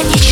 ограничен